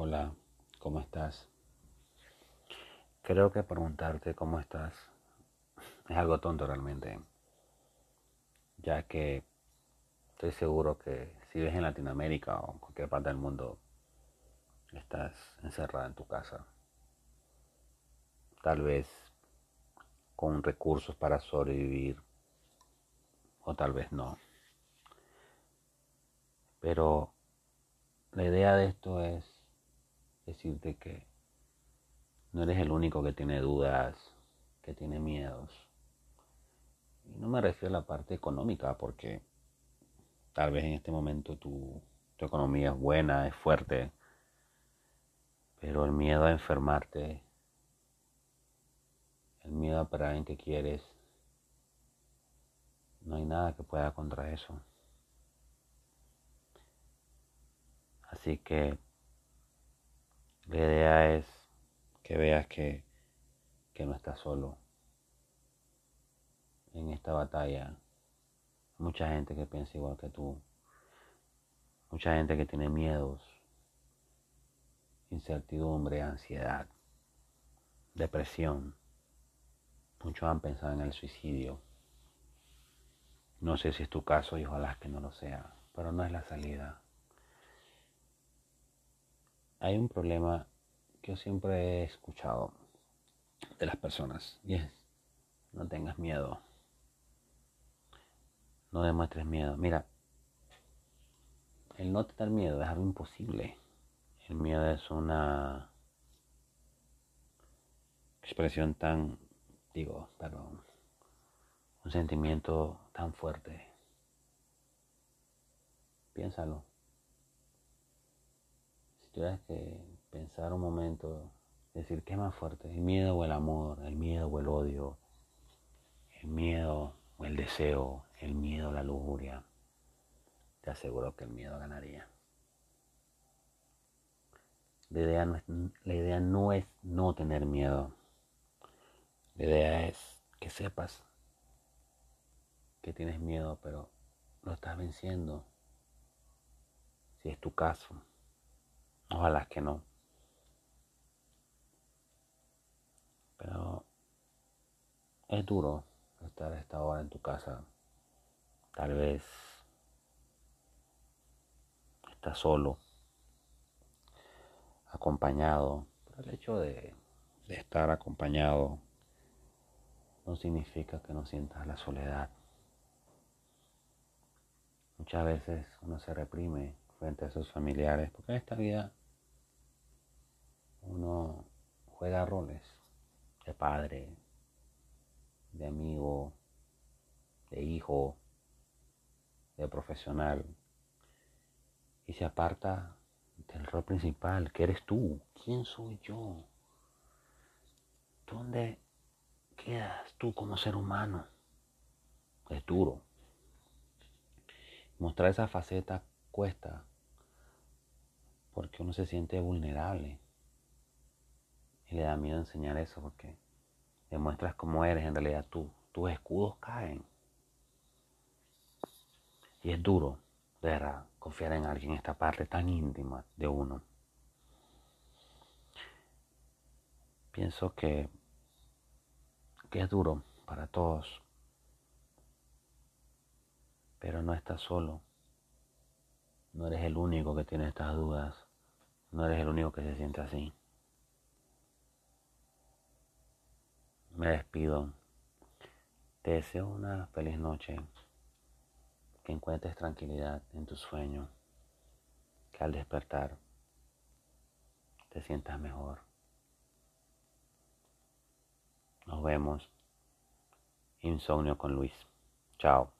Hola, ¿cómo estás? Creo que preguntarte cómo estás es algo tonto realmente, ya que estoy seguro que si ves en Latinoamérica o en cualquier parte del mundo, estás encerrada en tu casa. Tal vez con recursos para sobrevivir o tal vez no. Pero la idea de esto es decirte que no eres el único que tiene dudas, que tiene miedos. Y no me refiero a la parte económica, porque tal vez en este momento tu, tu economía es buena, es fuerte, pero el miedo a enfermarte, el miedo a perder en que quieres, no hay nada que pueda contra eso. Así que la idea es que veas que, que no estás solo en esta batalla. Mucha gente que piensa igual que tú. Mucha gente que tiene miedos, incertidumbre, ansiedad, depresión. Muchos han pensado en el suicidio. No sé si es tu caso y ojalá que no lo sea, pero no es la salida hay un problema que yo siempre he escuchado de las personas y es no tengas miedo. No demuestres miedo. Mira, el no tener miedo es algo imposible. El miedo es una expresión tan, digo, perdón, un sentimiento tan fuerte. Piénsalo tuvieras que pensar un momento, decir, ¿qué es más fuerte? ¿El miedo o el amor? ¿El miedo o el odio? ¿El miedo o el deseo? ¿El miedo o la lujuria? Te aseguro que el miedo ganaría. La idea no, es no tener miedo. La idea es que sepas que tienes miedo, pero lo estás venciendo. Si es tu caso. Ojalá que no. Pero es duro estar a esta hora en tu casa. Tal vez estás solo, acompañado. Pero el hecho de, de estar acompañado no significa que no sientas la soledad. Muchas veces uno se reprime frente a sus familiares, porque en esta vida uno juega roles de padre, de amigo, de hijo, de profesional, y se aparta del rol principal, que eres tú. ¿Quién soy yo? ¿Dónde quedas tú como ser humano? Es duro. Mostrar esa faceta cuesta porque uno se siente vulnerable y le da miedo enseñar eso porque demuestras cómo eres en realidad tú. Tus escudos caen. Y es duro, de verdad, confiar en alguien en esta parte tan íntima de uno. Pienso que, que es duro para todos, pero no estás solo. No eres el único que tiene estas dudas. No eres el único que se siente así. me despido. Te deseo una feliz noche. Que encuentres tranquilidad en tu sueño. Que al despertar te sientas mejor. Nos vemos. Insomnio con Luis. Chao.